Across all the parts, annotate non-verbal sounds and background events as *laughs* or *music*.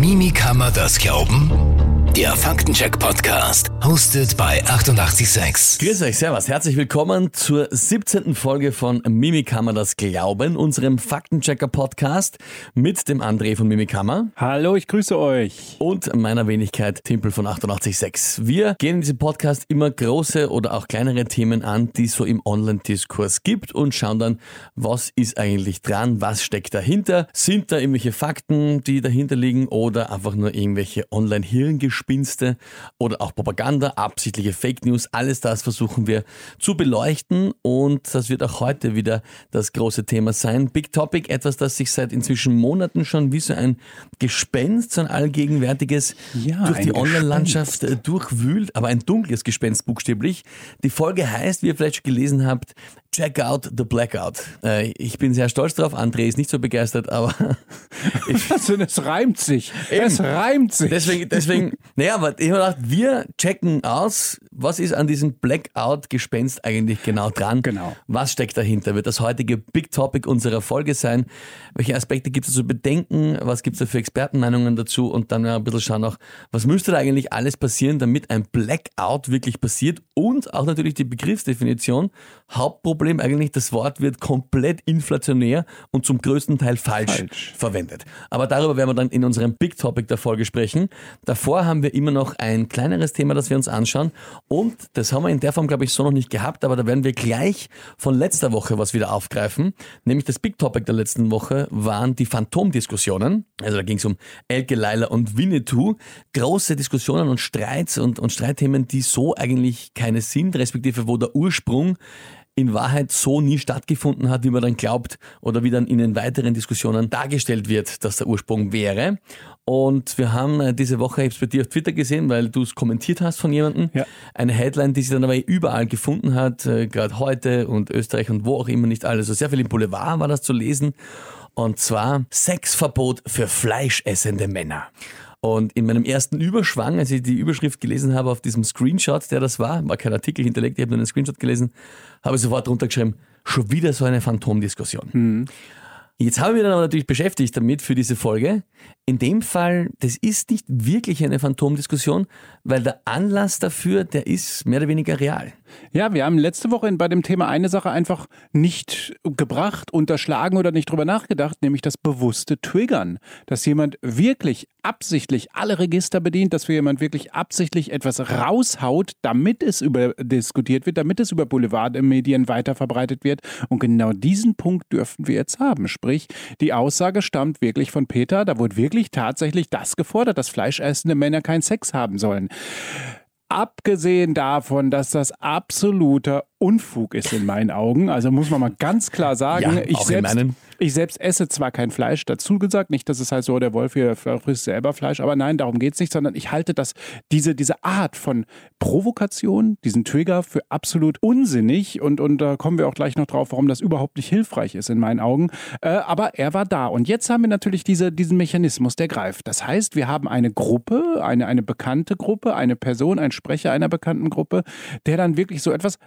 Mimi kann man das glauben? Der Faktencheck-Podcast, hostet bei 886. Grüß euch, servus, herzlich willkommen zur 17. Folge von Mimikammer das Glauben, unserem Faktenchecker-Podcast mit dem André von Mimikammer Hallo, ich grüße euch. und meiner Wenigkeit Timpel von 886. Wir gehen in diesem Podcast immer große oder auch kleinere Themen an, die es so im Online-Diskurs gibt und schauen dann, was ist eigentlich dran, was steckt dahinter, sind da irgendwelche Fakten, die dahinter liegen oder einfach nur irgendwelche Online-Hirngespinste oder auch Propaganda, absichtliche Fake News, alles das versuchen wir zu beleuchten und das wird auch heute wieder das große Thema sein. Big Topic, etwas, das sich seit inzwischen Monaten schon wie so ein Gespenst, so ein allgegenwärtiges Ja, durch die Online-Landschaft äh, durchwühlt, aber ein dunkles Gespenst buchstäblich. Die Folge heißt, wie ihr vielleicht schon gelesen habt, Check out the Blackout. Äh, Ich bin sehr stolz drauf, André ist nicht so begeistert, aber *laughs* Also, es reimt sich. Eben. Es reimt sich. Deswegen, deswegen, *laughs* naja, aber ich habe gedacht, wir checken aus, was ist an diesem Blackout-Gespenst eigentlich genau dran? Genau. Was steckt dahinter? Wird das heutige Big Topic unserer Folge sein? Welche Aspekte gibt es zu bedenken? Was gibt es da für Expertenmeinungen dazu? Und dann ein bisschen schauen auch, was müsste da eigentlich alles passieren, damit ein Blackout wirklich passiert? Und auch natürlich die Begriffsdefinition. Hauptproblem eigentlich, das Wort wird komplett inflationär und zum größten Teil falsch, Falsch. verwendet. Aber darüber werden wir dann in unserem Big Topic der Folge sprechen. Davor haben wir immer noch ein kleineres Thema, das wir uns anschauen. Und das haben wir in der Form, glaube ich, so noch nicht gehabt, aber da werden wir gleich von letzter Woche was wieder aufgreifen. Nämlich das Big Topic der letzten Woche waren die Phantomdiskussionen. Also da ging es um Elke, Leila und Winnetou. Große Diskussionen und Streits und, und Streitthemen, die so eigentlich keine sind, respektive wo der Ursprung in Wahrheit so nie stattgefunden hat, wie man dann glaubt oder wie dann in den weiteren Diskussionen dargestellt wird, dass der Ursprung wäre. Und wir haben äh, diese Woche, ich habe es bei dir auf Twitter gesehen, weil du es kommentiert hast von jemandem, Ja. eine Headline, die sich dann aber überall gefunden hat, äh, gerade heute und Österreich und wo auch immer nicht alles. Also sehr viel im Boulevard war das zu lesen. Und zwar Sexverbot für fleischessende Männer. Und in meinem ersten Überschwang, als ich die Überschrift gelesen habe auf diesem Screenshot, der das war, war kein Artikel hinterlegt, ich habe nur einen Screenshot gelesen, habe ich sofort drunter geschrieben, schon wieder so eine Phantomdiskussion. Jetzt haben wir dann aber natürlich beschäftigt damit für diese Folge. In dem Fall, das ist nicht wirklich eine Phantomdiskussion, weil der Anlass dafür, der ist mehr oder weniger real. Ja, wir haben letzte Woche bei dem Thema eine Sache einfach nicht gebracht, unterschlagen oder nicht drüber nachgedacht, nämlich das bewusste Triggern. Dass jemand wirklich absichtlich alle Register bedient, dass jemand wirklich absichtlich etwas raushaut, damit es über diskutiert wird, damit es über Boulevardmedien weiterverbreitet wird. Und genau diesen Punkt dürfen wir jetzt haben. Sprich, die Aussage stammt wirklich von Peter, da wurde wirklich tatsächlich das gefordert, dass fleischessende Männer keinen Sex haben sollen. Abgesehen davon, dass das absoluter Unfug ist in meinen Augen, also muss man mal ganz klar sagen, Ja, ich, selbst, ich selbst esse zwar kein Fleisch, dazu gesagt, nicht, dass es heißt so, der Wolf hier frisst selber Fleisch, aber nein, darum geht es nicht, sondern ich halte das, diese, diese Art von Provokation, diesen Trigger für absolut unsinnig und, und da kommen wir auch gleich noch drauf, warum das überhaupt nicht hilfreich ist in meinen Augen, äh, aber er war da. Und jetzt haben wir natürlich diese, diesen Mechanismus, der greift. Das heißt, wir haben eine Gruppe, eine, eine bekannte Gruppe, eine Person, ein Sprecher einer bekannten Gruppe, der dann wirklich so etwas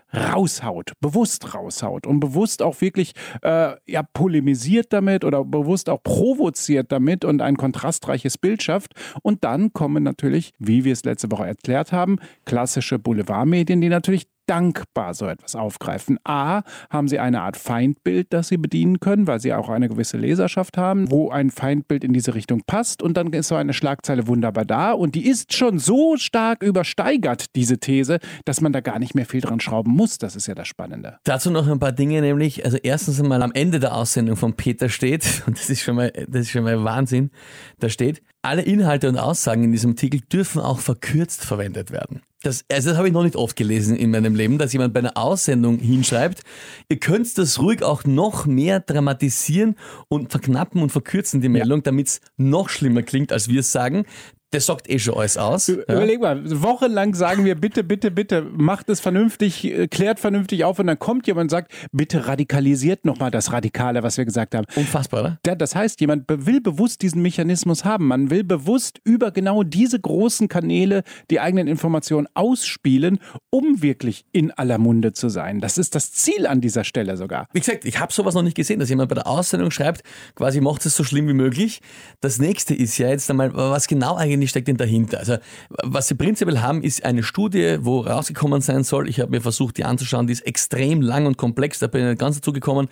raushaut, bewusst raushaut und bewusst auch wirklich äh, ja, polemisiert damit oder bewusst auch provoziert damit und ein kontrastreiches Bild schafft. Und dann kommen natürlich, wie wir es letzte Woche erklärt haben, klassische Boulevardmedien, die natürlich dankbar so etwas aufgreifen. A, haben sie eine Art Feindbild, das sie bedienen können, weil sie auch eine gewisse Leserschaft haben, wo ein Feindbild in diese Richtung passt und dann ist so eine Schlagzeile wunderbar da und die ist schon so stark übersteigert, diese These, dass man da gar nicht mehr viel dran schrauben muss. Das ist ja das Spannende. Dazu noch ein paar Dinge, nämlich, also erstens einmal am Ende der Aussendung von Peter steht, *laughs* und das ist schon mal, das ist schon mal Wahnsinn, da steht, alle Inhalte und Aussagen in diesem Artikel dürfen auch verkürzt verwendet werden. Das, also das habe ich noch nicht oft gelesen in meinem Leben, dass jemand bei einer Aussendung hinschreibt, ihr könnt das ruhig auch noch mehr dramatisieren und verknappen und verkürzen die Meldung, damit es noch schlimmer klingt, als wir es sagen. Das sagt eh schon alles aus. Ja? Überleg mal, wochenlang sagen wir bitte, bitte, bitte, macht es vernünftig, äh, klärt vernünftig auf und dann kommt jemand und sagt, bitte radikalisiert nochmal das Radikale, was wir gesagt haben. Unfassbar, oder? Ja, das heißt, jemand will bewusst diesen Mechanismus haben. Man will bewusst über genau diese großen Kanäle die eigenen Informationen ausspielen, um wirklich in aller Munde zu sein. Das ist das Ziel an dieser Stelle sogar. Wie gesagt, ich habe sowas noch nicht gesehen, dass jemand bei der Aussendung schreibt, quasi macht es so schlimm wie möglich. Das nächste ist ja jetzt einmal, was genau eigentlich steckt denn dahinter? Also, was sie prinzipiell haben, ist eine Studie, wo rausgekommen sein soll. Ich habe mir versucht, die anzuschauen, die ist extrem lang und komplex, da bin ich nicht ganz dazu gekommen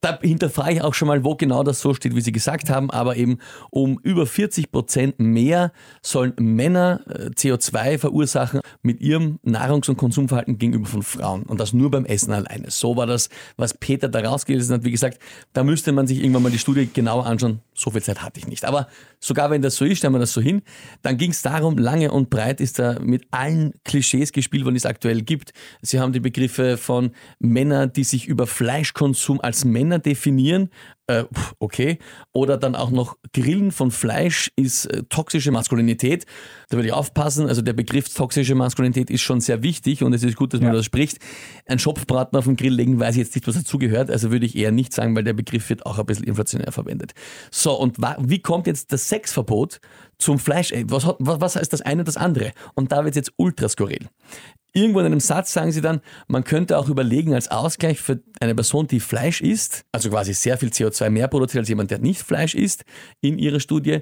da hinterfrage ich auch schon mal, wo genau das so steht, wie Sie gesagt haben, aber eben um über 40 Prozent mehr sollen Männer äh, CO2 verursachen mit ihrem Nahrungs- und Konsumverhalten gegenüber von Frauen. Und das nur beim Essen alleine. So war das, was Peter da rausgelesen hat. Wie gesagt, da müsste man sich irgendwann mal die Studie genauer anschauen. So viel Zeit hatte ich nicht. Aber sogar wenn das so ist, stellen wir das so hin. Dann ging es darum, lange und breit ist da mit allen Klischees gespielt worden, die es aktuell gibt. Sie haben die Begriffe von Männern, die sich über Fleischkonsum als Männer Männer definieren, äh, okay. Oder dann auch noch Grillen von Fleisch ist äh, toxische Maskulinität. Da würde ich aufpassen. Also der Begriff toxische Maskulinität ist schon sehr wichtig und es ist gut, dass man ja. das spricht. Ein Schopfbraten auf den Grill legen, weiß ich jetzt nicht, was dazugehört. Also würde ich eher nicht sagen, weil der Begriff wird auch ein bisschen inflationär verwendet. So, und wie kommt jetzt das Sexverbot zum Fleisch? Was, hat, was heißt das eine und das andere? Und da wird es jetzt ultra skurril. Irgendwo in einem Satz sagen sie dann, man könnte auch überlegen, als Ausgleich für eine Person, die Fleisch isst, also quasi sehr viel CO2 mehr produziert als jemand, der nicht Fleisch isst, in ihrer Studie,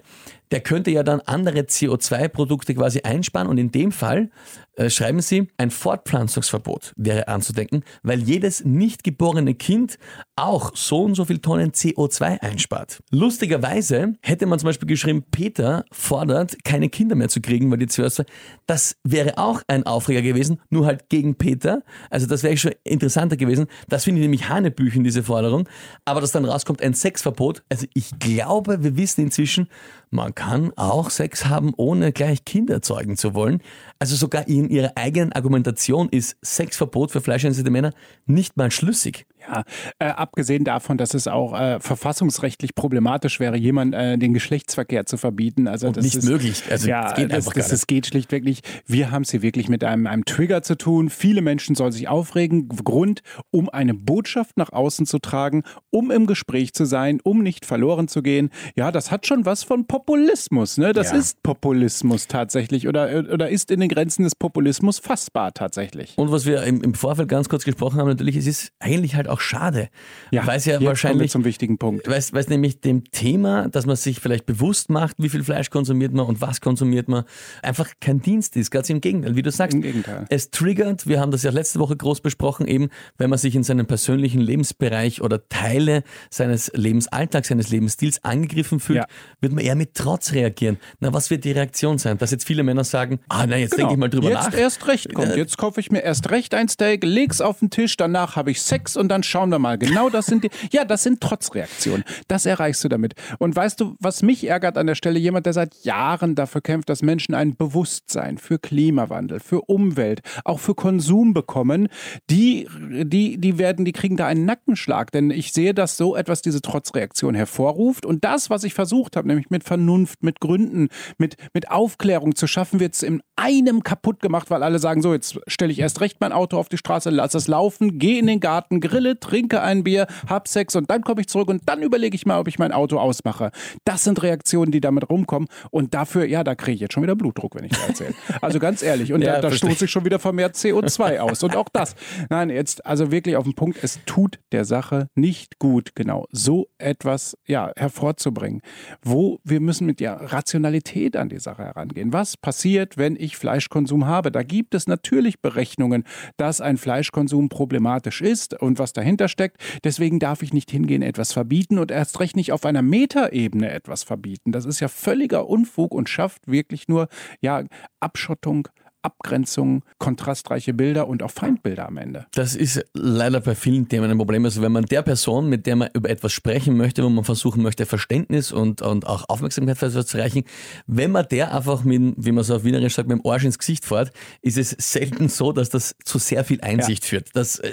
der könnte ja dann andere CO2-Produkte quasi einsparen und in dem Fall äh, schreiben sie, ein Fortpflanzungsverbot wäre anzudenken, weil jedes nicht geborene Kind auch so und so viel Tonnen CO2 einspart. Lustigerweise hätte man zum Beispiel geschrieben, Peter fordert, keine Kinder mehr zu kriegen, weil die CO2, das wäre auch ein Aufreger gewesen, nur halt gegen Peter. Also das wäre schon interessanter gewesen. Das finde ich nämlich Hanebüchen, diese Forderung. Aber dass dann rauskommt ein Sexverbot, also ich glaube, wir wissen inzwischen, man kann auch Sex haben, ohne gleich Kinder zeugen zu wollen. Also sogar in ihrer eigenen Argumentation ist Sexverbot für fleischintensive Männer nicht mal schlüssig. Ja, äh, abgesehen davon, dass es auch äh, verfassungsrechtlich problematisch wäre, jemand äh, den Geschlechtsverkehr zu verbieten. Also Und das nicht ist, möglich. Also ja, das, geht das, das, das geht schlichtweg nicht. Wir haben es hier wirklich mit einem, einem Trigger zu tun. Viele Menschen sollen sich aufregen. Grund, um eine Botschaft nach außen zu tragen, um im Gespräch zu sein, um nicht verloren zu gehen. Ja, das hat schon was von Populismus. Ne? Das ja. ist Populismus tatsächlich oder, oder ist in den Grenzen des Populismus fassbar tatsächlich. Und was wir im, im Vorfeld ganz kurz gesprochen haben, natürlich, es ist eigentlich halt auch schade. Ja, weil es ja wahrscheinlich zum wichtigen Punkt. Weil es nämlich dem Thema, dass man sich vielleicht bewusst macht, wie viel Fleisch konsumiert man und was konsumiert man, einfach kein Dienst ist. Ganz im Gegenteil, wie du sagst. Im Gegenteil. Es triggert, wir haben das ja letzte Woche groß besprochen, eben, wenn man sich in seinem persönlichen Lebensbereich oder Teile seines Lebensalltags, seines Lebensstils angegriffen fühlt, ja. wird man eher mit Trotz reagieren. Na, was wird die Reaktion sein? Dass jetzt viele Männer sagen, ah, na, jetzt genau. denke ich mal drüber jetzt nach. Jetzt erst recht kommt. Jetzt kaufe ich mir erst recht ein Steak, leg's auf den Tisch, danach habe ich Sex und dann schauen wir mal. Genau das sind die, ja, das sind Trotzreaktionen. Das erreichst du damit. Und weißt du, was mich ärgert an der Stelle? Jemand, der seit Jahren dafür kämpft, dass Menschen ein Bewusstsein für Klimawandel, für Umwelt, auch für Konsum bekommen, die, die, die werden, die kriegen da einen Nackenschlag. Denn ich sehe, dass so etwas diese Trotzreaktion hervorruft. Und das, was ich versucht habe, nämlich mit Vernunft, mit Gründen, mit, mit Aufklärung zu schaffen, wird es in einem kaputt gemacht, weil alle sagen, so, jetzt stelle ich erst recht mein Auto auf die Straße, lass es laufen, gehe in den Garten, grille, trinke ein Bier, hab Sex und dann komme ich zurück und dann überlege ich mal, ob ich mein Auto ausmache. Das sind Reaktionen, die damit rumkommen und dafür, ja, da kriege ich jetzt schon wieder Blutdruck, wenn ich da erzähle. Also ganz ehrlich, und *laughs* ja, da, da stoße ich schon wieder vermehrt CO2 aus und auch das. Nein, jetzt also wirklich auf den Punkt, es tut der Sache nicht gut, genau, so etwas, ja, hervorzubringen, wo wir müssen mit der Rationalität an die Sache herangehen. Was passiert, wenn ich Fleischkonsum habe? Da gibt es natürlich Berechnungen, dass ein Fleischkonsum problematisch ist und was dahinter steckt. Deswegen darf ich nicht hingehen, etwas verbieten und erst recht nicht auf einer Metaebene etwas verbieten. Das ist ja völliger Unfug und schafft wirklich nur ja, Abschottung, Abgrenzung, kontrastreiche Bilder und auch Feindbilder am Ende. Das ist leider bei vielen Themen ein Problem. Also wenn man der Person, mit der man über etwas sprechen möchte, wo man versuchen möchte, Verständnis und, und auch Aufmerksamkeit für etwas zu erreichen, wenn man der einfach mit, wie man so auf Wienerisch sagt, mit dem Arsch ins Gesicht fährt, ist es selten so, dass das zu sehr viel Einsicht ja. führt. Das, äh,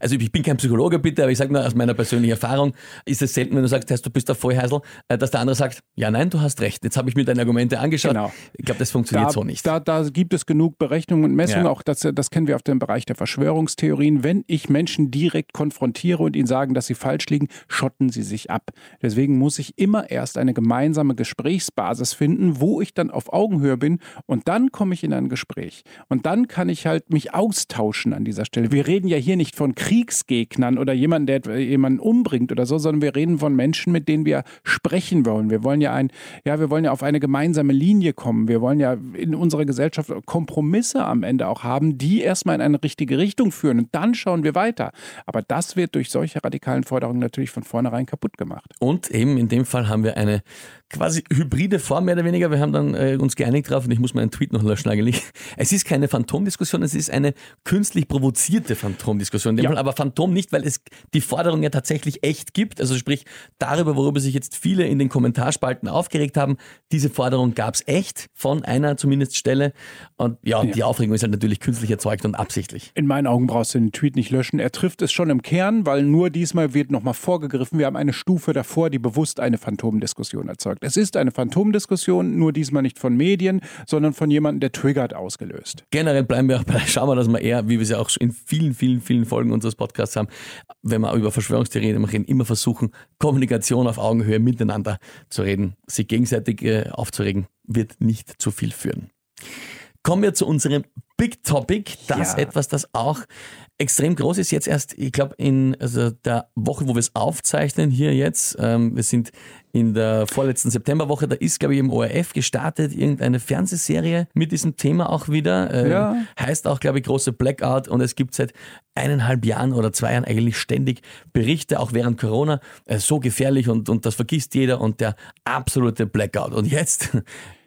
also ich bin kein Psychologe bitte, aber ich sage nur aus meiner persönlichen Erfahrung, ist es selten, wenn du sagst, du bist der Vollheisel, äh, dass der andere sagt, ja nein, du hast recht. Jetzt habe ich mir deine Argumente angeschaut. Genau. Ich glaube, das funktioniert da, so nicht. Da, da gibt es genug Berechnungen und Messungen, ja. auch das, das kennen wir auf dem Bereich der Verschwörungstheorien. Wenn ich Menschen direkt konfrontiere und ihnen sagen, dass sie falsch liegen, schotten sie sich ab. Deswegen muss ich immer erst eine gemeinsame Gesprächsbasis finden, wo ich dann auf Augenhöhe bin und dann komme ich in ein Gespräch. Und dann kann ich halt mich austauschen an dieser Stelle. Wir reden ja hier nicht von Kriegsgegnern oder jemandem, der jemanden umbringt oder so, sondern wir reden von Menschen, mit denen wir sprechen wollen. Wir wollen ja ein, ja, wir wollen ja auf eine gemeinsame Linie kommen. Wir wollen ja in unserer Gesellschaft Kompromisse am Ende auch haben, die erstmal in eine richtige Richtung führen und dann schauen wir weiter. Aber das wird durch solche radikalen Forderungen natürlich von vornherein kaputt gemacht. Und eben in dem Fall haben wir eine quasi hybride Form mehr oder weniger. Wir haben dann äh, uns geeinigt drauf und ich muss meinen Tweet noch löschen eigentlich. Es ist keine Phantomdiskussion, es ist eine künstlich provozierte Phantomdiskussion. Ja. Fall, aber Phantom nicht, weil es die Forderung ja tatsächlich echt gibt. Also sprich darüber, worüber sich jetzt viele in den Kommentarspalten aufgeregt haben. Diese Forderung gab es echt von einer zumindest Stelle. Und ja, ja, die Aufregung ist halt natürlich künstlich erzeugt und absichtlich. In meinen Augen brauchst du den Tweet nicht löschen. Er trifft es schon im Kern, weil nur diesmal wird nochmal vorgegriffen. Wir haben eine Stufe davor, die bewusst eine Phantomdiskussion erzeugt. Es ist eine Phantomdiskussion, nur diesmal nicht von Medien, sondern von jemandem, der triggert, ausgelöst. Generell bleiben wir auch bei, schauen wir, dass wir eher, wie wir es ja auch in vielen, vielen, vielen Folgen unseres Podcasts haben, wenn wir über Verschwörungstheorien reden, immer versuchen, Kommunikation auf Augenhöhe miteinander zu reden. Sich gegenseitig äh, aufzuregen, wird nicht zu viel führen. Kommen wir zu unserem Big Topic, das ja. etwas, das auch extrem groß ist. Jetzt erst, ich glaube, in also der Woche, wo wir es aufzeichnen, hier jetzt, ähm, wir sind in der vorletzten Septemberwoche, da ist, glaube ich, im ORF gestartet, irgendeine Fernsehserie mit diesem Thema auch wieder. Ähm, ja. Heißt auch, glaube ich, große Blackout und es gibt seit eineinhalb Jahren oder zwei Jahren eigentlich ständig Berichte, auch während Corona, äh, so gefährlich und, und das vergisst jeder und der absolute Blackout. Und jetzt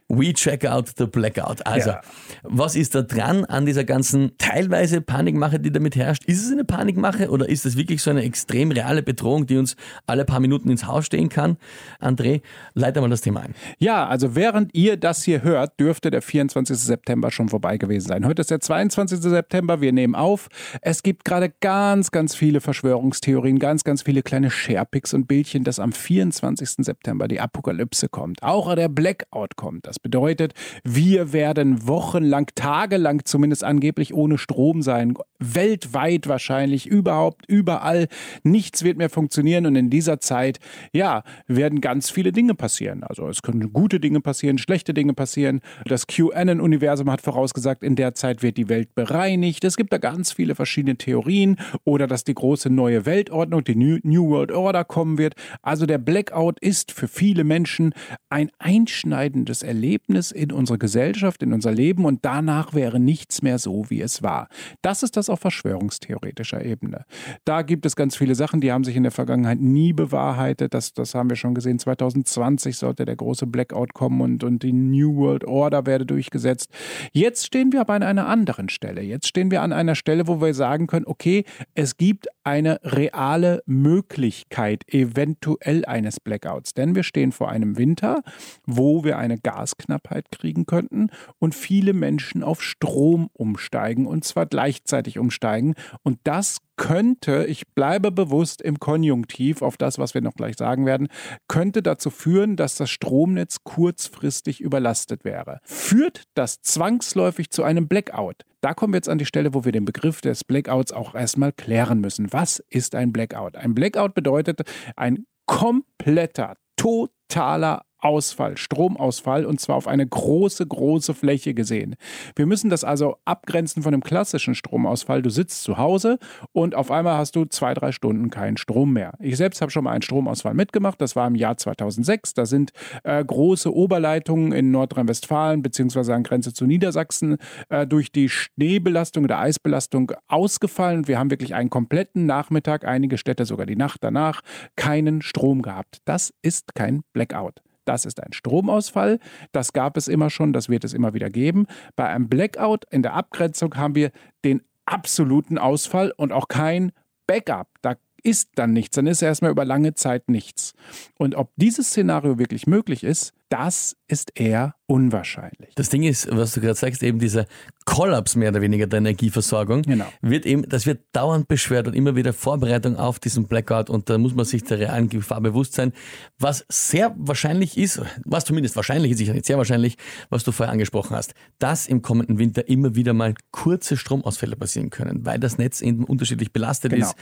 We check out the blackout. Also, ja. was ist da dran an dieser ganzen teilweise Panikmache, die damit herrscht? Ist es eine Panikmache oder ist es wirklich so eine extrem reale Bedrohung, die uns alle paar Minuten ins Haus stehen kann? André, leite mal das Thema ein. Ja, also während ihr das hier hört, dürfte der 24. September schon vorbei gewesen sein. Heute ist der 22. September, wir nehmen auf. Es gibt gerade ganz, ganz viele Verschwörungstheorien, ganz, ganz viele kleine Sharepics und Bildchen, dass am 24. September die Apokalypse kommt. Auch der Blackout kommt. Das das bedeutet, wir werden wochenlang, tagelang zumindest angeblich ohne Strom sein. Weltweit wahrscheinlich, überhaupt, überall. Nichts wird mehr funktionieren und in dieser Zeit, ja, werden ganz viele Dinge passieren. Also es können gute Dinge passieren, schlechte Dinge passieren. Das QAnon-Universum hat vorausgesagt, in der Zeit wird die Welt bereinigt. Es gibt da ganz viele verschiedene Theorien oder dass die große neue Weltordnung, die New World Order kommen wird. Also der Blackout ist für viele Menschen ein einschneidendes Erlebnis Erlebnis in unsere Gesellschaft, in unser Leben und danach wäre nichts mehr so, wie es war. Das ist das auf verschwörungstheoretischer Ebene. Da gibt es ganz viele Sachen, die haben sich in der Vergangenheit nie bewahrheitet. Das, das haben wir schon gesehen. 2020 sollte der große Blackout kommen und, und die New World Order werde durchgesetzt. Jetzt stehen wir aber an einer anderen Stelle. Jetzt stehen wir an einer Stelle, wo wir sagen können, okay, es gibt eine reale Möglichkeit eventuell eines Blackouts. Denn wir stehen vor einem Winter, wo wir eine Gas Gasknappheit kriegen könnten und viele Menschen auf Strom umsteigen und zwar gleichzeitig umsteigen. Und das könnte, ich bleibe bewusst im Konjunktiv auf das, was wir noch gleich sagen werden, könnte dazu führen, dass das Stromnetz kurzfristig überlastet wäre. Führt das zwangsläufig zu einem Blackout? Da kommen wir jetzt an die Stelle, wo wir den Begriff des Blackouts auch erstmal klären müssen. Was ist ein Blackout? Ein Blackout bedeutet ein kompletter, totaler Ausfall, Stromausfall und zwar auf eine große, große Fläche gesehen. Wir müssen das also abgrenzen von dem klassischen Stromausfall. Du sitzt zu Hause und auf einmal hast du zwei, drei Stunden keinen Strom mehr. Ich selbst habe schon mal einen Stromausfall mitgemacht. Das war im Jahr 2006. Da sind äh, große Oberleitungen in Nordrhein-Westfalen beziehungsweise an Grenze zu Niedersachsen äh, durch die Schneebelastung oder Eisbelastung ausgefallen. Wir haben wirklich einen kompletten Nachmittag, einige Städte sogar die Nacht danach, keinen Strom gehabt. Das ist kein Blackout. Das ist ein Stromausfall. Das gab es immer schon, das wird es immer wieder geben. Bei einem Blackout in der Abgrenzung haben wir den absoluten Ausfall und auch kein Backup. Da ist dann nichts, dann ist erstmal über lange Zeit nichts. Und ob dieses Szenario wirklich möglich ist, das ist eher unwahrscheinlich. Das Ding ist, was du gerade sagst, eben dieser Kollaps mehr oder weniger der Energieversorgung, Genau. wird eben, das wird dauernd beschwert und immer wieder Vorbereitung auf diesen Blackout und da muss man sich der realen Gefahr bewusst sein. Was sehr wahrscheinlich ist, was zumindest wahrscheinlich ist, sicher nicht sehr wahrscheinlich, was du vorher angesprochen hast, dass im kommenden Winter immer wieder mal kurze Stromausfälle passieren können, weil das Netz eben unterschiedlich belastet Genau. ist.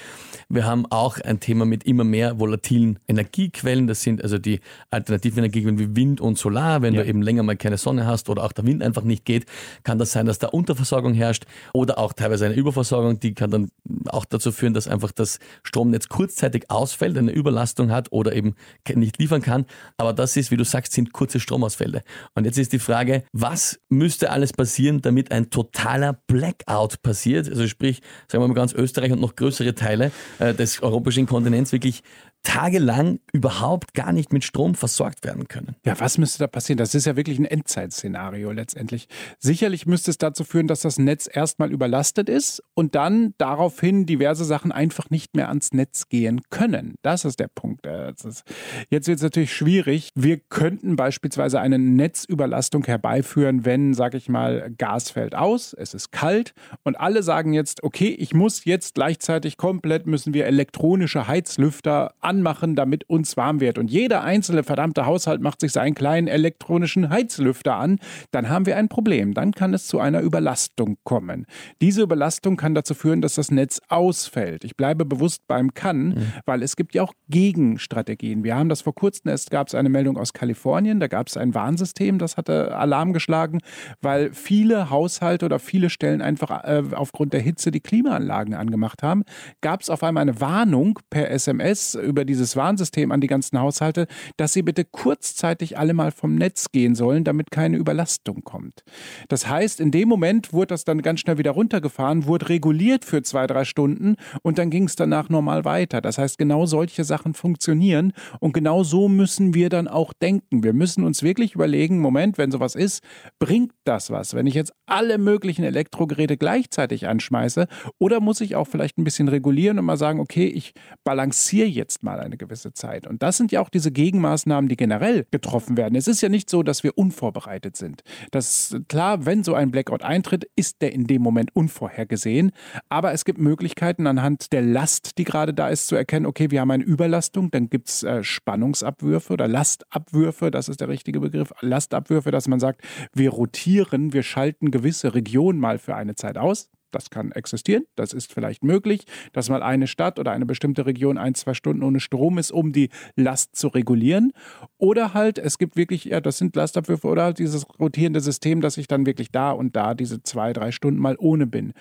Wir haben auch ein Thema mit immer mehr volatilen Energiequellen. Das sind also die alternativen Energiequellen wie Wind und Solar. Wenn Ja. du eben länger mal keine Sonne hast oder auch der Wind einfach nicht geht, kann das sein, dass da Unterversorgung herrscht oder auch teilweise eine Überversorgung. Die kann dann auch dazu führen, dass einfach das Stromnetz kurzzeitig ausfällt, eine Überlastung hat oder eben nicht liefern kann. Aber das ist, wie du sagst, sind kurze Stromausfälle. Und jetzt ist die Frage, was müsste alles passieren, damit ein totaler Blackout passiert? Also sprich, sagen wir mal ganz Österreich und noch größere Teile äh, des europäischen Kontinents wirklich tagelang überhaupt gar nicht mit Strom versorgt werden können. Ja, was müsste da passieren? Das ist ja wirklich ein Endzeitszenario letztendlich. Sicherlich müsste es dazu führen, dass das Netz erstmal überlastet ist und dann daraufhin diverse Sachen einfach nicht mehr ans Netz gehen können. Das ist der Punkt. Äh, ist- Jetzt wird es natürlich schwierig. Wir könnten beispielsweise eine Netzüberlastung herbeiführen, wenn, sag ich mal, Gas fällt aus, es ist kalt und alle sagen jetzt, okay, ich muss jetzt gleichzeitig komplett müssen wir elektronische Heizlüfter anmachen, damit uns warm wird. Und jeder einzelne verdammte Haushalt macht sich seinen kleinen elektronischen Heizlüfter an. Dann haben wir ein Problem. Dann kann es zu einer Überlastung kommen. Diese Überlastung kann dazu führen, dass das Netz ausfällt. Ich bleibe bewusst beim kann, weil es gibt ja auch Gegenstrategien. Wir haben das vor kurzem erst gab es eine Meldung aus Kalifornien, da gab es ein Warnsystem, das hatte Alarm geschlagen, weil viele Haushalte oder viele Stellen einfach äh, aufgrund der Hitze die Klimaanlagen angemacht haben. Gab es auf einmal eine Warnung per SMS über dieses Warnsystem an die ganzen Haushalte, dass sie bitte kurzzeitig alle mal vom Netz gehen sollen, damit keine Überlastung kommt. Das heißt, in dem Moment wurde das dann ganz schnell wieder runtergefahren, wurde reguliert für zwei, drei Stunden und dann ging es danach normal weiter. Das heißt, genau solche Sachen funktionieren und genau so müssen wir dann auch denken. Wir müssen uns wirklich überlegen, Moment, wenn sowas ist, bringt das was? Wenn ich jetzt alle möglichen Elektrogeräte gleichzeitig anschmeiße oder muss ich auch vielleicht ein bisschen regulieren und mal sagen, okay, ich balanciere jetzt mal eine gewisse Zeit. Und das sind ja auch diese Gegenmaßnahmen, die generell getroffen werden. Es ist ja nicht so, dass wir unvorbereitet sind. Das klar, wenn so ein Blackout eintritt, ist der in dem Moment unvorhergesehen. Aber es gibt Möglichkeiten anhand der Last, die gerade da ist, zu erkennen, okay, wir haben eine Überlastung, dann gibt es äh, Spannungsabwürfe oder Lastabwürfe, das ist der richtige Begriff, Lastabwürfe, dass man sagt, wir rotieren, wir schalten gewisse Regionen mal für eine Zeit aus. Das kann existieren, das ist vielleicht möglich, dass mal eine Stadt oder eine bestimmte Region ein, zwei Stunden ohne Strom ist, um die Last zu regulieren. Oder halt, es gibt wirklich, ja, das sind Lastabwürfe oder halt dieses rotierende System, dass ich dann wirklich da und da diese zwei, drei Stunden mal ohne bin.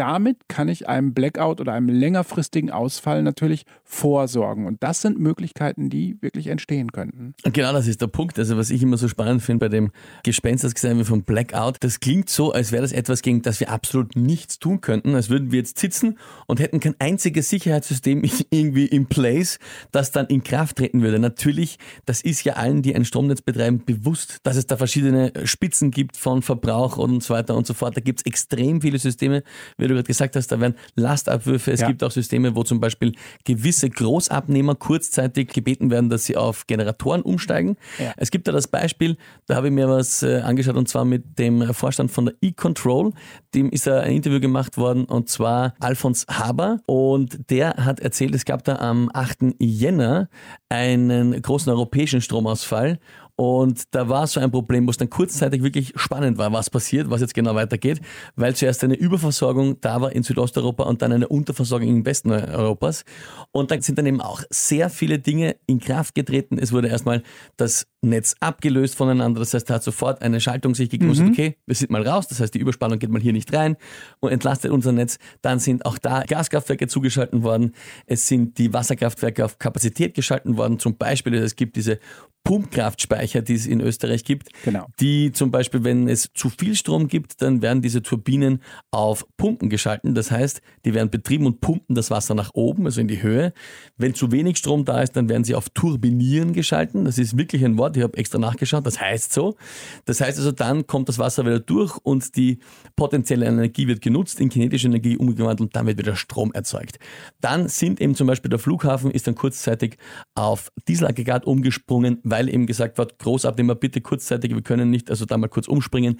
Damit kann ich einem Blackout oder einem längerfristigen Ausfall natürlich vorsorgen. Und das sind Möglichkeiten, die wirklich entstehen könnten. Und genau das ist der Punkt. Also was ich immer so spannend finde bei dem Gespenst, das gesagt wird vom Blackout, das klingt so, als wäre das etwas, gegen das wir absolut nichts tun könnten, als würden wir jetzt sitzen und hätten kein einziges Sicherheitssystem *laughs* irgendwie in place, das dann in Kraft treten würde. Natürlich, das ist ja allen, die ein Stromnetz betreiben, bewusst, dass es da verschiedene Spitzen gibt von Verbrauch und so weiter und so fort. Da gibt es extrem viele Systeme, wie du gerade gesagt hast, da werden Lastabwürfe, es Ja. gibt auch Systeme, wo zum Beispiel gewisse Großabnehmer kurzzeitig gebeten werden, dass sie auf Generatoren umsteigen. Ja. Es gibt da das Beispiel, da habe ich mir was äh, angeschaut und zwar mit dem Vorstand von der E-Control. Dem ist da ein Interview gemacht worden und zwar Alfons Haber und der hat erzählt, es gab da am 8. Jänner einen großen europäischen Stromausfall und da war so ein Problem, wo es dann kurzzeitig wirklich spannend war, was passiert, was jetzt genau weitergeht, weil zuerst eine Überversorgung da war in Südosteuropa und dann eine Unterversorgung im Westen Europas. Und da sind dann eben auch sehr viele Dinge in Kraft getreten. Es wurde erstmal das Netz abgelöst voneinander. Das heißt, da hat sofort eine Schaltung sich gegeben, okay, wir sind mal raus. Das heißt, die Überspannung geht mal hier nicht rein und entlastet unser Netz. Dann sind auch da Gaskraftwerke zugeschalten worden. Es sind die Wasserkraftwerke auf Kapazität geschalten worden. Zum Beispiel, es gibt diese Pumpkraftspeicher, die es in Österreich gibt, Genau. die zum Beispiel, wenn es zu viel Strom gibt, dann werden diese Turbinen auf Pumpen geschalten. Das heißt, die werden betrieben und pumpen das Wasser nach oben, also in die Höhe. Wenn zu wenig Strom da ist, dann werden sie auf Turbinieren geschalten. Das ist wirklich ein Wort. Blackout. Ich habe extra nachgeschaut, das heißt so. Das heißt also, dann kommt das Wasser wieder durch und die potenzielle Energie wird genutzt, in kinetische Energie umgewandelt und dann wird wieder Strom erzeugt. Dann sind eben zum Beispiel der Flughafen ist dann kurzzeitig auf Dieselaggregat umgesprungen, weil eben gesagt wird, Großabnehmer bitte kurzzeitig, wir können nicht, also da mal kurz umspringen.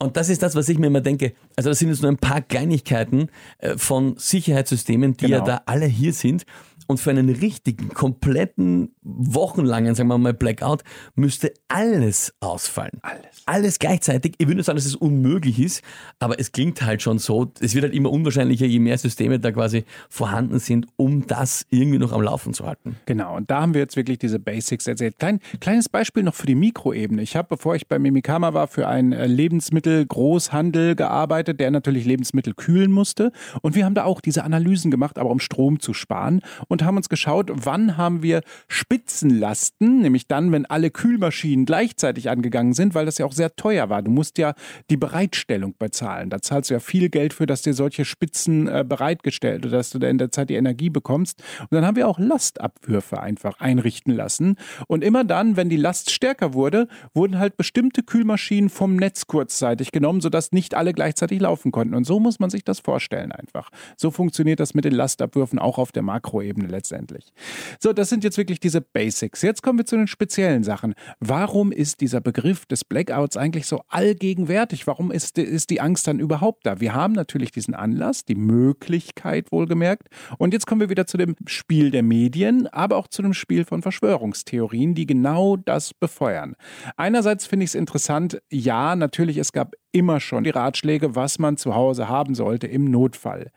Und das ist das, was ich mir immer denke. Also das sind jetzt nur ein paar Kleinigkeiten äh, von Sicherheitssystemen, die Genau. ja da alle hier sind. Und für einen richtigen, kompletten, wochenlangen, sagen wir mal, Blackout müsste alles ausfallen. Alles. Alles gleichzeitig. Ich würde nicht sagen, dass es unmöglich ist, aber es klingt halt schon so. Es wird halt immer unwahrscheinlicher, je mehr Systeme da quasi vorhanden sind, um das irgendwie noch am Laufen zu halten. Genau, und da haben wir jetzt wirklich diese Basics erzählt. Klein, kleines Beispiel noch für die Mikroebene. Ich habe, bevor ich bei Mimikama war, für einen äh, Lebensmittelgroßhandel gearbeitet, der natürlich Lebensmittel kühlen musste. Und wir haben da auch diese Analysen gemacht, aber um Strom zu sparen und haben uns geschaut, wann haben wir Spitzenlasten, nämlich dann, wenn alle Kühlmaschinen gleichzeitig angegangen sind, weil das ja auch sehr teuer war. Du musst ja die Bereitstellung bezahlen. Da zahlst du ja viel Geld für, dass dir solche Spitzen äh, bereitgestellt oder dass du da in der Zeit die Energie bekommst. Und dann haben wir auch Lastabwürfe einfach einrichten lassen. Und immer dann, wenn die Last stärker wurde, wurden halt bestimmte Kühlmaschinen vom Netz kurzzeitig genommen, sodass nicht alle gleichzeitig laufen konnten. Und so muss man sich das vorstellen einfach. So funktioniert das mit den Lastabwürfen auch auf der Makroebene letztendlich. So, das sind jetzt wirklich diese Basics. Jetzt kommen wir zu den speziellen Sachen. Warum ist dieser Begriff des Blackouts eigentlich so allgegenwärtig? Warum ist, ist die Angst dann überhaupt da? Wir haben natürlich diesen Anlass, die Möglichkeit wohlgemerkt. Und jetzt kommen wir wieder zu dem Spiel der Medien, aber auch zu dem Spiel von Verschwörungstheorien, die genau das befeuern. Einerseits finde ich es interessant, ja, natürlich, es gab immer schon die Ratschläge, was man zu Hause haben sollte im Notfall.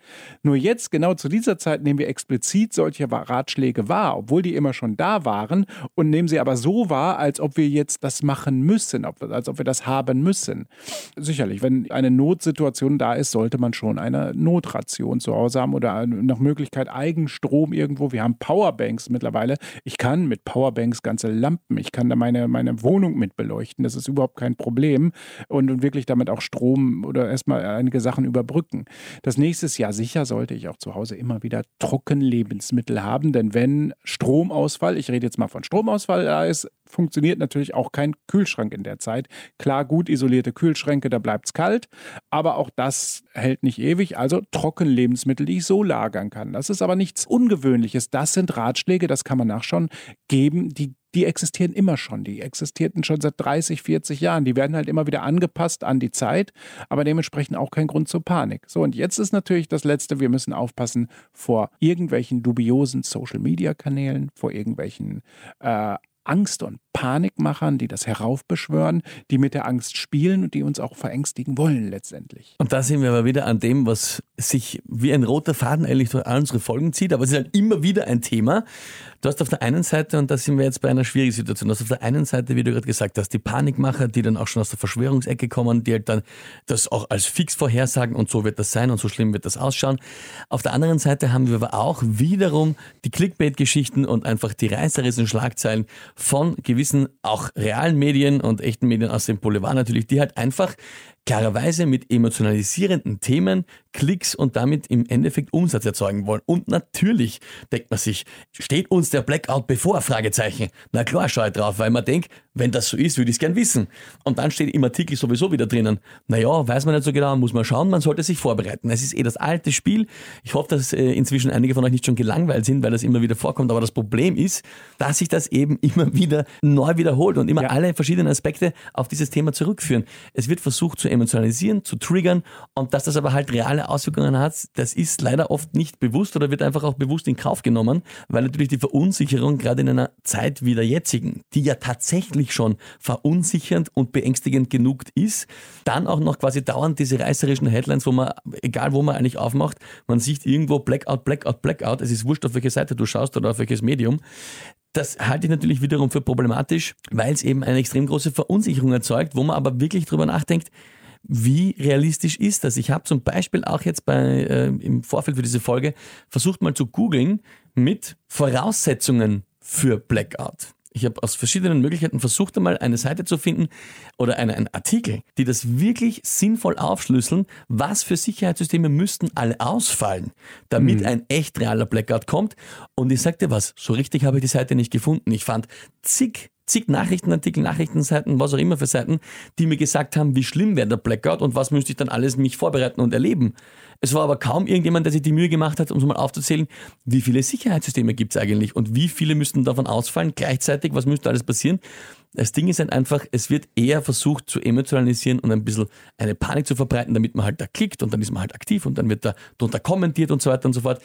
Nur jetzt, genau zu dieser Zeit, nehmen wir explizit solche Ratschläge wahr, obwohl die immer schon da waren und nehmen sie aber so wahr, als ob wir jetzt das machen müssen, als ob wir das haben müssen. Sicherlich, wenn eine Notsituation da ist, sollte man schon eine Notration zu Hause haben oder nach Möglichkeit Eigenstrom irgendwo. Wir haben Powerbanks mittlerweile. Ich kann mit Powerbanks ganze Lampen, ich kann da meine, meine Wohnung mit beleuchten. Das ist überhaupt kein Problem und, und wirklich damit auch Strom oder erstmal einige Sachen überbrücken. Das nächste Jahr sicher sollte ich auch zu Hause immer wieder Trockenlebensmittel haben, denn wenn Stromausfall, ich rede jetzt mal von Stromausfall da ist, funktioniert natürlich auch kein Kühlschrank in der Zeit. Klar, gut isolierte Kühlschränke, da bleibt es kalt, aber auch das hält nicht ewig. Also Trockenlebensmittel, die ich so lagern kann. Das ist aber nichts Ungewöhnliches. Das sind Ratschläge, das kann man nachschauen, geben, die die existieren immer schon. Die existierten schon seit 30, 40 Jahren. Die werden halt immer wieder angepasst an die Zeit, aber dementsprechend auch kein Grund zur Panik. So, und jetzt ist natürlich das Letzte, wir müssen aufpassen vor irgendwelchen dubiosen Social-Media-Kanälen, vor irgendwelchen äh, Angst- und Panikmachern, die das heraufbeschwören, die mit der Angst spielen und die uns auch verängstigen wollen letztendlich. Und da sind wir aber wieder an dem, was sich wie ein roter Faden eigentlich durch all unsere Folgen zieht, aber es ist halt immer wieder ein Thema. Du hast auf der einen Seite, und da sind wir jetzt bei einer schwierigen Situation, du hast auf der einen Seite, wie du gerade gesagt hast, die Panikmacher, die dann auch schon aus der Verschwörungsecke kommen, die halt dann das auch als fix vorhersagen und so wird das sein und so schlimm wird das ausschauen. Auf der anderen Seite haben wir aber auch wiederum die Clickbait-Geschichten und einfach die reißerischen Schlagzeilen von gewissen auch realen Medien und echten Medien aus dem Boulevard natürlich, die halt einfach klarerweise mit emotionalisierenden Themen Klicks und damit im Endeffekt Umsatz erzeugen wollen. Und natürlich denkt man sich, steht uns der Blackout bevor? Fragezeichen. Na klar, schau ich drauf, weil man denkt, wenn das so ist, würde ich es gern wissen. Und dann steht im Artikel sowieso wieder drinnen, naja, weiß man nicht so genau, muss man schauen, man sollte sich vorbereiten. Es ist eh das alte Spiel. Ich hoffe, dass äh, inzwischen einige von euch nicht schon gelangweilt sind, weil das immer wieder vorkommt. Aber das Problem ist, dass sich das eben *laughs* immer wieder neu wiederholt und immer Ja. alle verschiedenen Aspekte auf dieses Thema zurückführen. Es wird versucht zu emotionalisieren, zu triggern und dass das aber halt reale Auswirkungen hat, das ist leider oft nicht bewusst oder wird einfach auch bewusst in Kauf genommen, weil natürlich die Verunsicherung gerade in einer Zeit wie der jetzigen, die ja tatsächlich schon verunsichernd und beängstigend genug ist, dann auch noch quasi dauernd diese reißerischen Headlines, wo man, egal wo man eigentlich aufmacht, man sieht irgendwo Blackout, Blackout, Blackout, es ist wurscht, auf welche Seite du schaust oder auf welches Medium, das halte ich natürlich wiederum für problematisch, weil es eben eine extrem große Verunsicherung erzeugt, wo man aber wirklich drüber nachdenkt, wie realistisch ist das? Ich habe zum Beispiel auch jetzt bei, äh, im Vorfeld für diese Folge versucht mal zu googeln mit Voraussetzungen für Blackout. Ich habe aus verschiedenen Möglichkeiten versucht, einmal eine Seite zu finden oder eine, einen Artikel, die das wirklich sinnvoll aufschlüsseln, was für Sicherheitssysteme müssten alle ausfallen, damit ein echt realer Blackout kommt. Und ich sagte was, so richtig habe ich die Seite nicht gefunden. Ich fand zig zig Nachrichtenartikel, Nachrichtenseiten, was auch immer für Seiten, die mir gesagt haben, wie schlimm wäre der Blackout und was müsste ich dann alles mich vorbereiten und erleben. Es war aber kaum irgendjemand, der sich die Mühe gemacht hat, um es mal aufzuzählen, wie viele Sicherheitssysteme gibt es eigentlich und wie viele müssten davon ausfallen gleichzeitig, was müsste alles passieren. Das Ding ist halt einfach, es wird eher versucht zu emotionalisieren und ein bisschen eine Panik zu verbreiten, damit man halt da klickt und dann ist man halt aktiv und dann wird da drunter kommentiert und so weiter und so fort.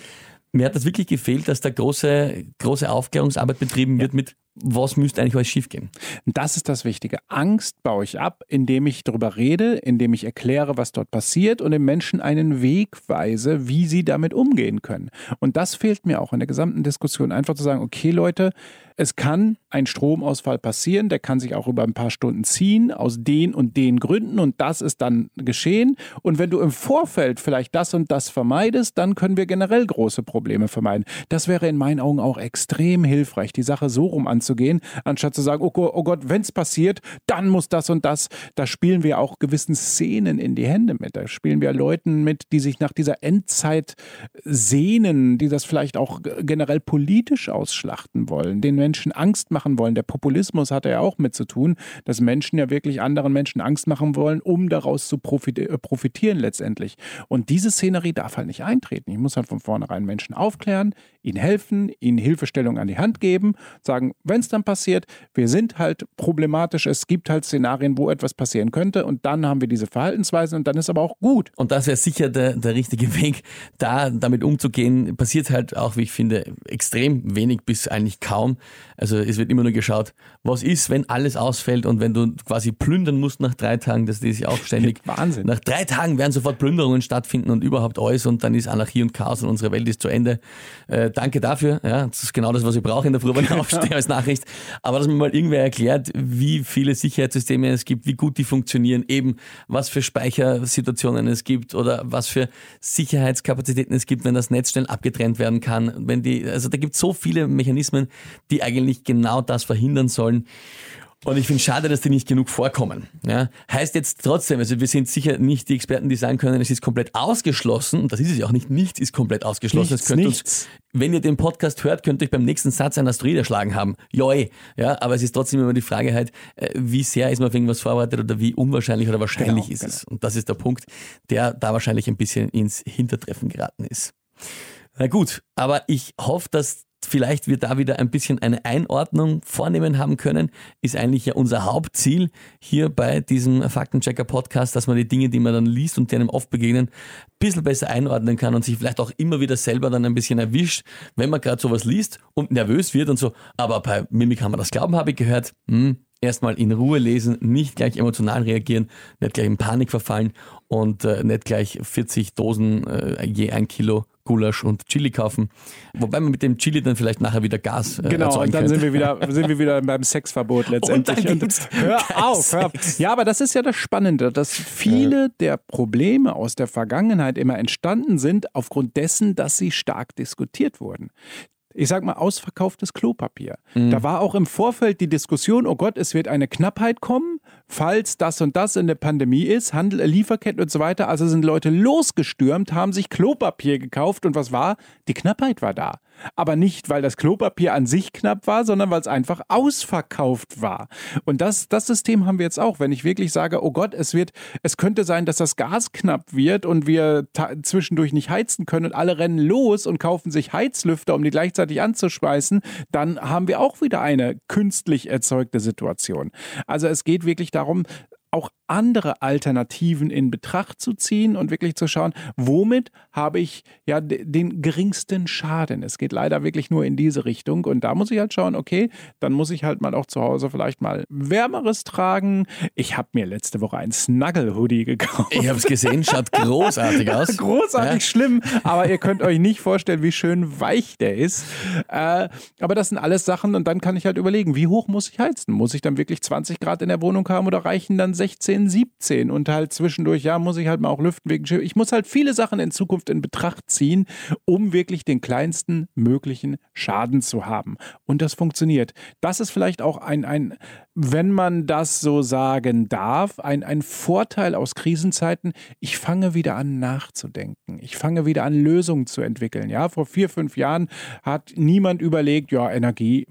Mir hat das wirklich gefehlt, dass da große, große Aufklärungsarbeit betrieben wird mit, was müsste eigentlich alles schiefgehen. Das ist das Wichtige. Angst baue ich ab, indem ich darüber rede, indem ich erkläre, was dort passiert und den Menschen einen Weg weise, wie sie damit umgehen können. Und das fehlt mir auch in der gesamten Diskussion. Einfach zu sagen, okay Leute, es kann ein Stromausfall passieren, der kann sich auch über ein paar Stunden ziehen, aus den und den Gründen und das ist dann geschehen. Und wenn du im Vorfeld vielleicht das und das vermeidest, dann können wir generell große Probleme vermeiden. Das wäre in meinen Augen auch extrem hilfreich, die Sache so rum anzugehen, anstatt zu sagen, oh, Gott, oh Gott wenn es passiert, dann muss das und das. Da spielen wir auch gewissen Szenen in die Hände mit. Da spielen wir Leuten mit, die sich nach dieser Endzeit sehnen, die das vielleicht auch generell politisch ausschlachten wollen, den Menschen Angst machen wollen. Der Populismus hat ja auch mit zu tun, dass Menschen ja wirklich anderen Menschen Angst machen wollen, um daraus zu äh, profitieren letztendlich. Und diese Szenerie darf halt nicht eintreten. Ich muss halt von vornherein Menschen aufklären, ihnen helfen, ihnen Hilfestellung an die Hand geben, sagen, wenn es dann passiert, wir sind halt problematisch, es gibt halt Szenarien, wo etwas passieren könnte und dann haben wir diese Verhaltensweisen und dann ist aber auch gut. Und das wäre sicher der, der richtige Weg, da damit umzugehen. Passiert halt auch, wie ich finde, extrem wenig bis eigentlich kaum. Also es wird immer nur geschaut, was ist, wenn alles ausfällt und wenn du quasi plündern musst nach drei Tagen, das ist ja auch ständig. Wahnsinn. Nach drei Tagen werden sofort Plünderungen stattfinden und überhaupt alles und dann ist Anarchie und Chaos und unsere Welt ist zu Ende. Äh, danke dafür. Ja, das ist genau das, was ich brauche in der Früh, wenn ich *laughs* aufstehe als Nachricht. Aber dass mir mal irgendwer erklärt, wie viele Sicherheitssysteme es gibt, wie gut die funktionieren, eben was für Speichersituationen es gibt oder was für Sicherheitskapazitäten es gibt, wenn das Netz schnell abgetrennt werden kann. Wenn die, also da gibt es so viele Mechanismen, die eigentlich genau das verhindern sollen. Und ich finde es schade, dass die nicht genug vorkommen. Ja? Heißt jetzt trotzdem, also wir sind sicher nicht die Experten, die sagen können, es ist komplett ausgeschlossen. Und das ist es ja auch nicht. Nichts ist komplett ausgeschlossen. Nichts, nichts. Uns, wenn ihr den Podcast hört, könnt ihr euch beim nächsten Satz einen Asteroid erschlagen haben. Joi. Ja, aber es ist trotzdem immer die Frage halt, äh, wie sehr ist man auf irgendwas vorbereitet oder wie unwahrscheinlich oder wahrscheinlich genau, ist genau. es. Und das ist der Punkt, der da wahrscheinlich ein bisschen ins Hintertreffen geraten ist. Na gut, aber ich hoffe, dass vielleicht wir da wieder ein bisschen eine Einordnung vornehmen haben können, ist eigentlich ja unser Hauptziel hier bei diesem Faktenchecker Podcast, dass man die Dinge, die man dann liest und die einem oft begegnen, ein bisschen besser einordnen kann und sich vielleicht auch immer wieder selber dann ein bisschen erwischt, wenn man gerade sowas liest und nervös wird und so, aber bei Mimik kann man das glauben, habe ich gehört, hm, erstmal in Ruhe lesen, nicht gleich emotional reagieren, nicht gleich in Panik verfallen und äh, nicht gleich 40 Dosen äh, je ein Kilo Gulasch und Chili kaufen. Wobei man mit dem Chili dann vielleicht nachher wieder Gas äh, Genau, und dann sind wir, wieder, *laughs* sind wir wieder beim Sexverbot letztendlich. Und, und *laughs* hör auf, hör auf. Ja, aber das ist ja das Spannende, dass viele ja. der Probleme aus der Vergangenheit immer entstanden sind aufgrund dessen, dass sie stark diskutiert wurden ich sag mal, ausverkauftes Klopapier. Mhm. Da war auch im Vorfeld die Diskussion, oh Gott, es wird eine Knappheit kommen, falls das und das in der Pandemie ist, Handel, Lieferketten und so weiter. Also sind Leute losgestürmt, haben sich Klopapier gekauft und was war? Die Knappheit war da. Aber nicht, weil das Klopapier an sich knapp war, sondern weil es einfach ausverkauft war. Und das, das System haben wir jetzt auch. Wenn ich wirklich sage, oh Gott, es wird, es könnte sein, dass das Gas knapp wird und wir zwischendurch nicht heizen können und alle rennen los und kaufen sich Heizlüfter, um die gleichzeitig anzuspeisen, dann haben wir auch wieder eine künstlich erzeugte Situation. Also es geht wirklich darum, auch andere Alternativen in Betracht zu ziehen und wirklich zu schauen, womit habe ich ja den geringsten Schaden. Es geht leider wirklich nur in diese Richtung und da muss ich halt schauen, okay, dann muss ich halt mal auch zu Hause vielleicht mal wärmeres tragen. Ich habe mir letzte Woche ein Snuggle-Hoodie gekauft. Ich habe es gesehen, schaut großartig *laughs* aus. großartig ja. schlimm, aber ihr könnt euch nicht vorstellen, wie schön weich der ist. Äh, aber das sind alles Sachen und dann kann ich halt überlegen, wie hoch muss ich heizen? Muss ich dann wirklich 20 Grad in der Wohnung haben oder reichen dann 16 16, 17 und halt zwischendurch, ja, muss ich halt mal auch lüften wegen Schiff. Ich muss halt viele Sachen in Zukunft in Betracht ziehen, um wirklich den kleinsten möglichen Schaden zu haben. Und das funktioniert. Das ist vielleicht auch ein, ein wenn man das so sagen darf, ein, ein Vorteil aus Krisenzeiten. Ich fange wieder an nachzudenken. Ich fange wieder an Lösungen zu entwickeln. Ja, vor vier, fünf Jahren hat niemand überlegt, ja, Energie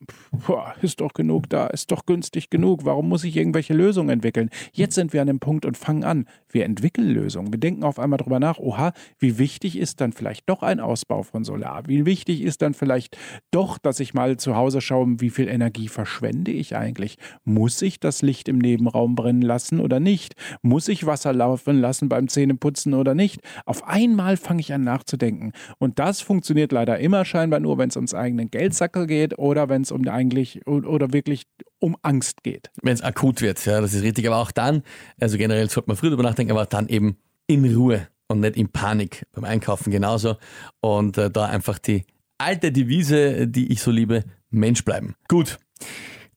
boah, ist doch genug da, ist doch günstig genug. Warum muss ich irgendwelche Lösungen entwickeln? Jetzt sind wir an dem Punkt und fangen an. Wir entwickeln Lösungen. Wir denken auf einmal darüber nach, oha, wie wichtig ist dann vielleicht doch ein Ausbau von Solar? Wie wichtig ist dann vielleicht doch, dass ich mal zu Hause schaue, wie viel Energie verschwende ich eigentlich? Muss ich das Licht im Nebenraum brennen lassen oder nicht? Muss ich Wasser laufen lassen beim Zähneputzen oder nicht? Auf einmal fange ich an nachzudenken. Und das funktioniert leider immer scheinbar nur, wenn es ums eigene Geldsackel geht oder wenn es um eigentlich oder wirklich um Angst geht. Wenn es akut wird, ja, das ist richtig. Aber auch dann, also generell sollte man früh darüber nachdenken, aber dann eben in Ruhe und nicht in Panik beim Einkaufen genauso. Und äh, da einfach die alte Devise, die ich so liebe, Mensch bleiben. Gut.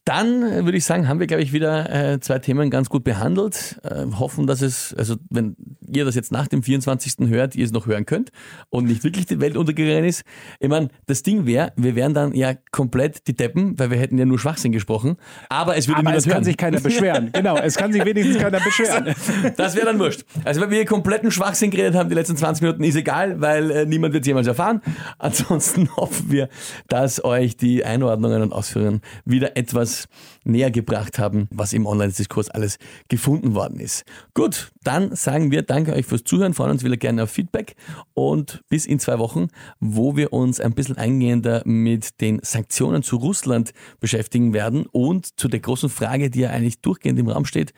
Dann äh, würde ich sagen, haben wir, glaube ich, wieder äh, zwei Themen ganz gut behandelt. Äh, hoffen, dass es, also wenn ihr das jetzt nach dem 24. hört, ihr es noch hören könnt und nicht wirklich die Welt untergegangen ist. Ich meine, das Ding wäre, wir wären dann ja komplett die Deppen, weil wir hätten ja nur Schwachsinn gesprochen. Aber es würde Aber es hören. kann sich keiner beschweren. *laughs* genau, es kann sich wenigstens keiner beschweren. Das wäre dann wurscht. Also wenn wir kompletten Schwachsinn geredet haben, die letzten 20 Minuten, ist egal, weil äh, niemand wird es jemals erfahren. Ansonsten *laughs* hoffen wir, dass euch die Einordnungen und Ausführungen wieder etwas näher gebracht haben, was im Online-Diskurs alles gefunden worden ist. Gut, dann sagen wir Danke euch fürs Zuhören, freuen uns wieder gerne auf Feedback und bis in zwei Wochen, wo wir uns ein bisschen eingehender mit den Sanktionen zu Russland beschäftigen werden und zu der großen Frage, die ja eigentlich durchgehend im Raum steht,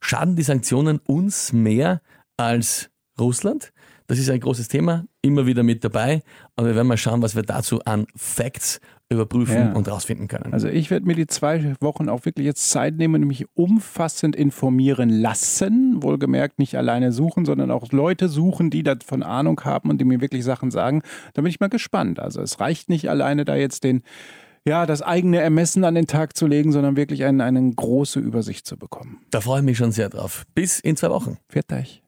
schaden die Sanktionen uns mehr als Russland? Das ist ein großes Thema, immer wieder mit dabei. Und wir werden mal schauen, was wir dazu an Facts überprüfen Ja. und rausfinden können. Also ich werde mir die zwei Wochen auch wirklich jetzt Zeit nehmen und mich umfassend informieren lassen. Wohlgemerkt nicht alleine suchen, sondern auch Leute suchen, die davon Ahnung haben und die mir wirklich Sachen sagen. Da bin ich mal gespannt. Also es reicht nicht alleine da jetzt den, ja, das eigene Ermessen an den Tag zu legen, sondern wirklich eine, eine große Übersicht zu bekommen. Da freue ich mich schon sehr drauf. Bis in zwei Wochen. Viert euch.